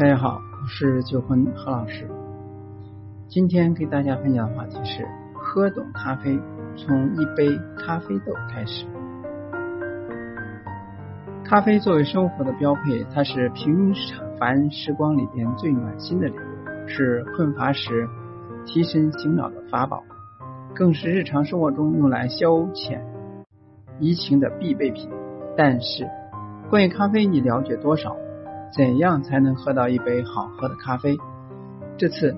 大家好，我是九魂何老师。今天给大家分享的话题是：喝懂咖啡，从一杯咖啡豆开始。咖啡作为生活的标配，它是平凡时光里边最暖心的礼物，是困乏时提神醒脑的法宝，更是日常生活中用来消遣怡情的必备品。但是，关于咖啡，你了解多少？怎样才能喝到一杯好喝的咖啡？这次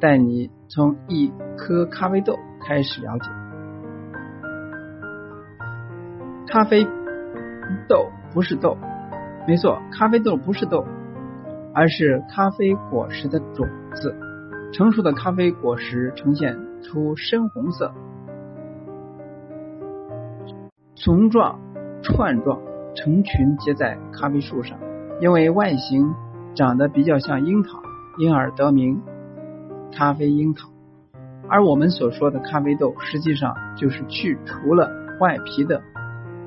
带你从一颗咖啡豆开始了解。咖啡豆不是豆，没错，咖啡豆不是豆，而是咖啡果实的种子。成熟的咖啡果实呈现出深红色，丛状、串状，成群结在咖啡树上。因为外形长得比较像樱桃，因而得名咖啡樱桃。而我们所说的咖啡豆，实际上就是去除了外皮的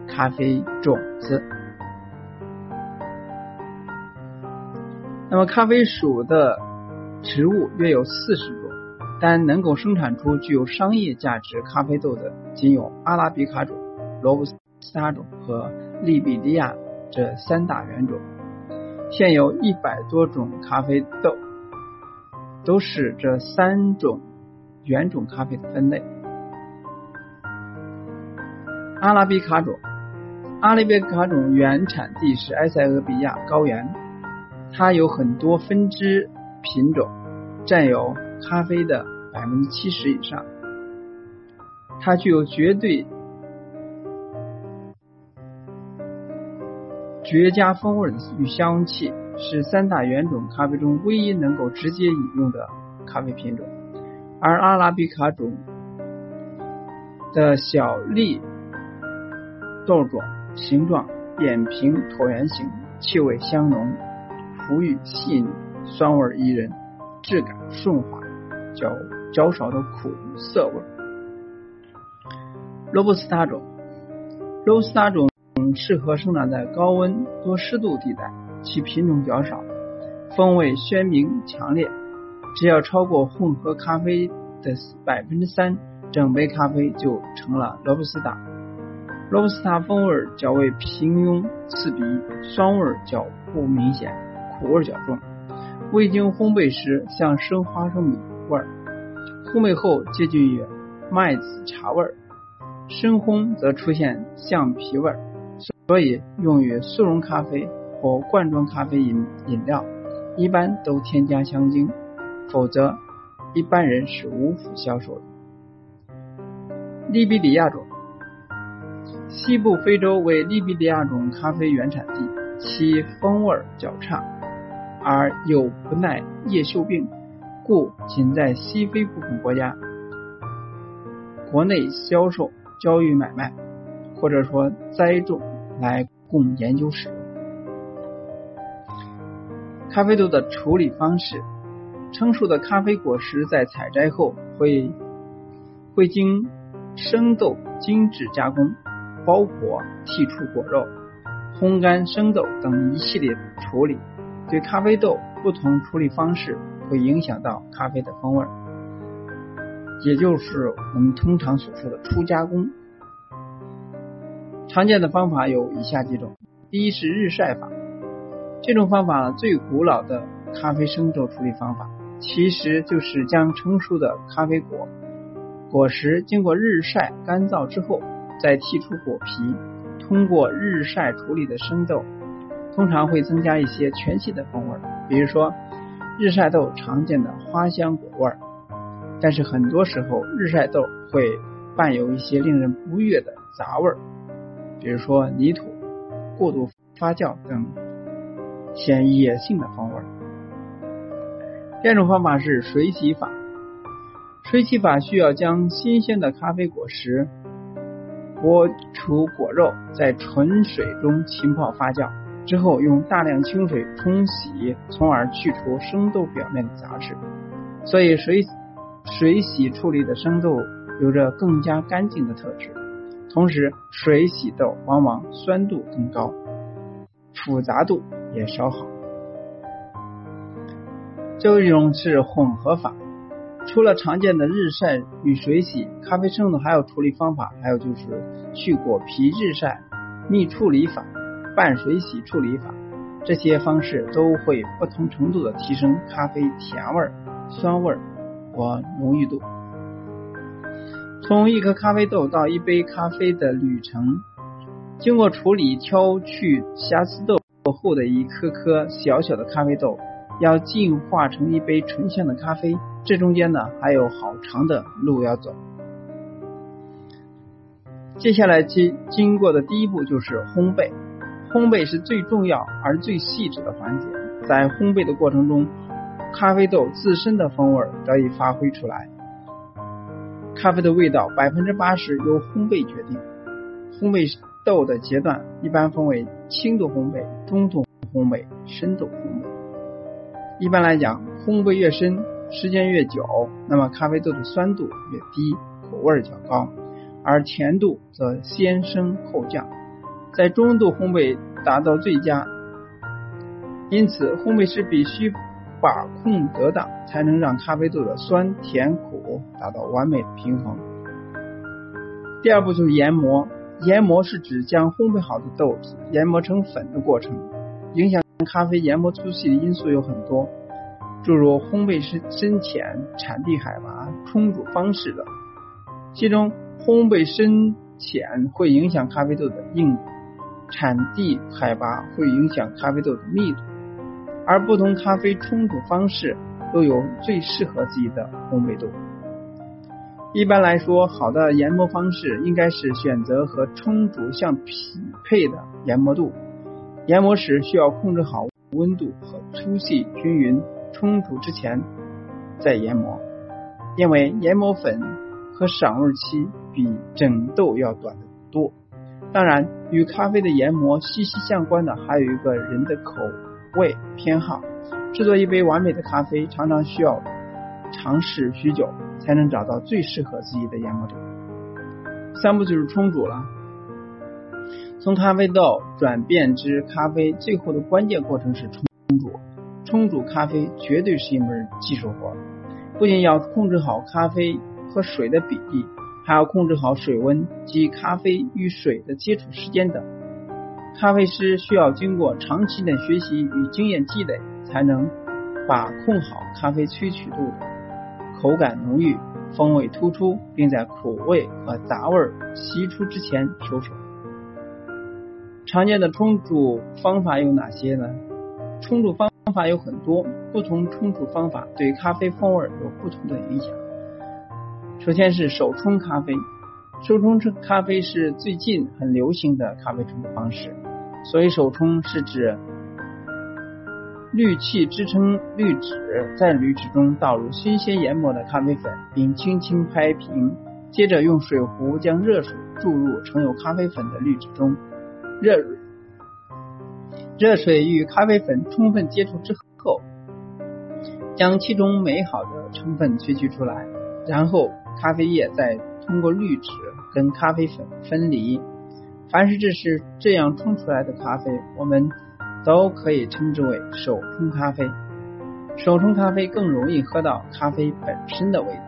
咖啡种子。那么，咖啡属的植物约有四十种，但能够生产出具有商业价值咖啡豆的仅有阿拉比卡种、罗布斯塔种和利比利亚这三大原种。现有一百多种咖啡豆，都是这三种原种咖啡的分类。阿拉比卡种，阿拉比卡种原产地是埃塞俄比亚高原，它有很多分支品种，占有咖啡的百分之七十以上。它具有绝对。绝佳风味与香气是三大原种咖啡中唯一能够直接饮用的咖啡品种，而阿拉比卡种的小粒豆种形状扁平椭圆形，气味香浓，馥郁细腻，酸味宜人，质感顺滑，较较少的苦涩味。罗布斯塔种，罗布斯塔种。适合生长在高温多湿度地带，其品种较少，风味鲜明强烈。只要超过混合咖啡的百分之三，整杯咖啡就成了罗布斯塔。罗布斯塔风味较为平庸刺鼻，酸味较不明显，苦味较重。未经烘焙时像生花生米味，烘焙后接近于麦子茶味，深烘则出现橡皮味。所以，用于速溶咖啡或罐装咖啡饮饮料，一般都添加香精，否则一般人是无福消受的。利比里亚种，西部非洲为利比里亚种咖啡原产地，其风味较差，而又不耐叶锈病，故仅在西非部分国家国内销售、交易买卖，或者说栽种。来供研究使用。咖啡豆的处理方式：成熟的咖啡果实在采摘后，会会经生豆精致加工、包裹、剔除果肉、烘干生豆等一系列处理。对咖啡豆不同处理方式，会影响到咖啡的风味，也就是我们通常所说的初加工。常见的方法有以下几种：第一是日晒法，这种方法最古老的咖啡生豆处理方法，其实就是将成熟的咖啡果果实经过日晒干燥之后，再剔出果皮，通过日晒处理的生豆，通常会增加一些全新的风味，比如说日晒豆常见的花香果味，但是很多时候日晒豆会伴有一些令人不悦的杂味。比如说泥土、过度发酵等显野性的风味。第二种方法是水洗法，水洗法需要将新鲜的咖啡果实剥除果肉，在纯水中浸泡发酵，之后用大量清水冲洗，从而去除生豆表面的杂质。所以水水洗处理的生豆有着更加干净的特质。同时，水洗豆往往酸度更高，复杂度也稍好。最后一种是混合法。除了常见的日晒与水洗，咖啡生豆还有处理方法，还有就是去果皮、日晒、蜜处理法、半水洗处理法，这些方式都会不同程度的提升咖啡甜味、酸味和浓郁度。从一颗咖啡豆到一杯咖啡的旅程，经过处理、挑去瑕疵豆后的一颗颗小小的咖啡豆，要进化成一杯醇香的咖啡。这中间呢还有好长的路要走。接下来经经过的第一步就是烘焙，烘焙是最重要而最细致的环节。在烘焙的过程中，咖啡豆自身的风味得以发挥出来。咖啡的味道百分之八十由烘焙决定。烘焙豆的阶段一般分为轻度烘焙、中度烘焙、深度烘焙。一般来讲，烘焙越深。时间越久，那么咖啡豆的酸度越低，口味较高，而甜度则先升后降。在中度烘焙达到最佳，因此烘焙师必须把控得当，才能让咖啡豆的酸甜苦达到完美的平衡。第二步就是研磨，研磨是指将烘焙好的豆子研磨成粉的过程。影响咖啡研磨粗细的因素有很多。诸如烘焙深深浅、产地海拔、冲煮方式等，其中烘焙深浅会影响咖啡豆的硬度，产地海拔会影响咖啡豆的密度，而不同咖啡冲煮方式都有最适合自己的烘焙度。一般来说，好的研磨方式应该是选择和冲煮相匹配的研磨度。研磨时需要控制好温度和粗细均匀。冲煮之前再研磨，因为研磨粉和赏味期比整豆要短得多。当然，与咖啡的研磨息息相关的还有一个人的口味偏好。制作一杯完美的咖啡，常常需要尝试许久，才能找到最适合自己的研磨度。三步就是冲煮了，从咖啡豆转变至咖啡，最后的关键过程是冲煮。冲煮咖啡绝对是一门技术活，不仅要控制好咖啡和水的比例，还要控制好水温及咖啡与水的接触时间等。咖啡师需要经过长期的学习与经验积累，才能把控好咖啡萃取度的口感浓郁、风味突出，并在苦味和杂味析出之前收手。常见的冲煮方法有哪些呢？冲煮方。方法有很多，不同冲煮方法对咖啡风味有不同的影响。首先是手冲咖啡，手冲咖啡是最近很流行的咖啡冲煮方式。所以手冲是指滤器支撑滤纸，在滤纸中倒入新鲜研磨的咖啡粉，并轻轻拍平，接着用水壶将热水注入盛有咖啡粉的滤纸中，热。热水与咖啡粉充分接触之后，将其中美好的成分萃取出来，然后咖啡液再通过滤纸跟咖啡粉分离。凡是这是这样冲出来的咖啡，我们都可以称之为手冲咖啡。手冲咖啡更容易喝到咖啡本身的味道。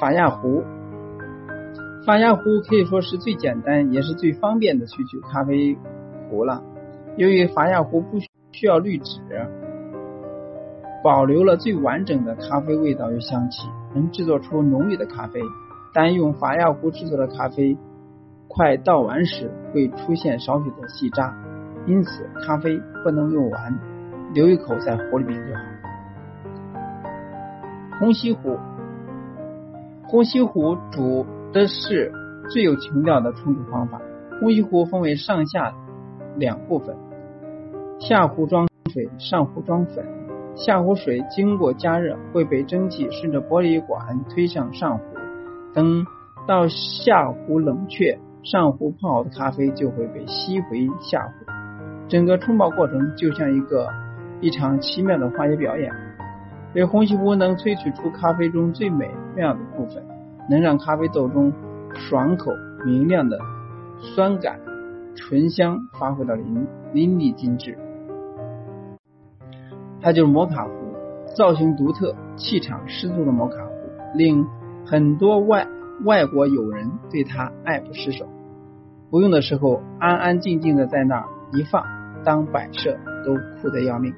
法压壶。法压壶可以说是最简单也是最方便的萃取咖啡壶了。由于法压壶不需要滤纸，保留了最完整的咖啡味道与香气，能制作出浓郁的咖啡。但用法压壶制作的咖啡快倒完时会出现少许的细渣，因此咖啡不能用完，留一口在壶里边就好。虹吸壶，虹吸壶煮的是最有情调的冲煮方法。虹吸壶分为上下两部分，下壶装水，上壶装粉。下壶水经过加热，会被蒸汽顺着玻璃管推向上壶。等到下壶冷却，上壶泡好的咖啡就会被吸回下壶。整个冲泡过程就像一个一场奇妙的化学表演。这虹吸壶能萃取出咖啡中最美妙的部分。能让咖啡豆中爽口明亮的酸感、醇香发挥到淋淋漓尽致。它就是摩卡壶，造型独特、气场十足的摩卡壶，令很多外外国友人对它爱不释手。不用的时候，安安静静的在那儿一放，当摆设都酷得要命。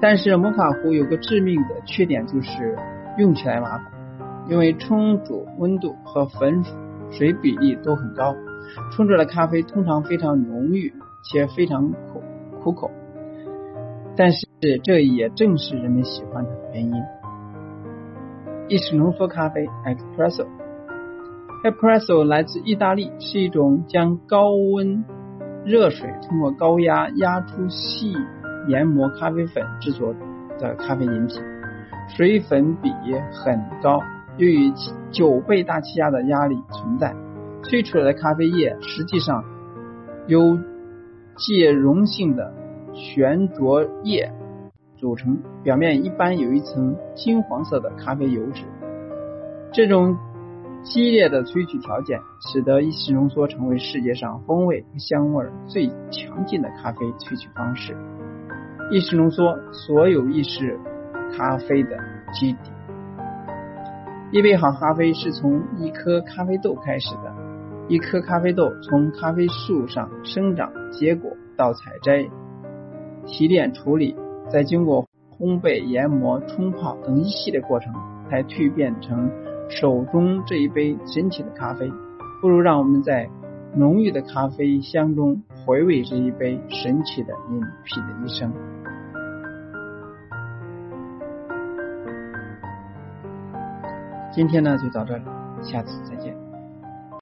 但是摩卡壶有个致命的缺点，就是用起来麻烦，因为冲煮温度和粉水比例都很高，冲出来的咖啡通常非常浓郁且非常苦苦口。但是这也正是人们喜欢的原因。意式浓缩咖啡 （Espresso），Espresso 来自意大利，是一种将高温热水通过高压压出细。研磨咖啡粉制作的咖啡饮品，水粉比很高，由于九倍大气压的压力存在，萃出来的咖啡液实际上由介溶性的悬浊液组成，表面一般有一层金黄色的咖啡油脂。这种激烈的萃取条件，使得意式浓缩成为世界上风味和香味最强劲的咖啡萃取方式。意式浓缩，所有意式咖啡的基底。一杯好咖啡是从一颗咖啡豆开始的。一颗咖啡豆从咖啡树上生长结果，到采摘、提炼、处理，再经过烘焙、研磨、冲泡等一系列过程，才蜕变成手中这一杯神奇的咖啡。不如让我们在浓郁的咖啡香中回味这一杯神奇的饮品的一生。今天呢就到这里，下次再见。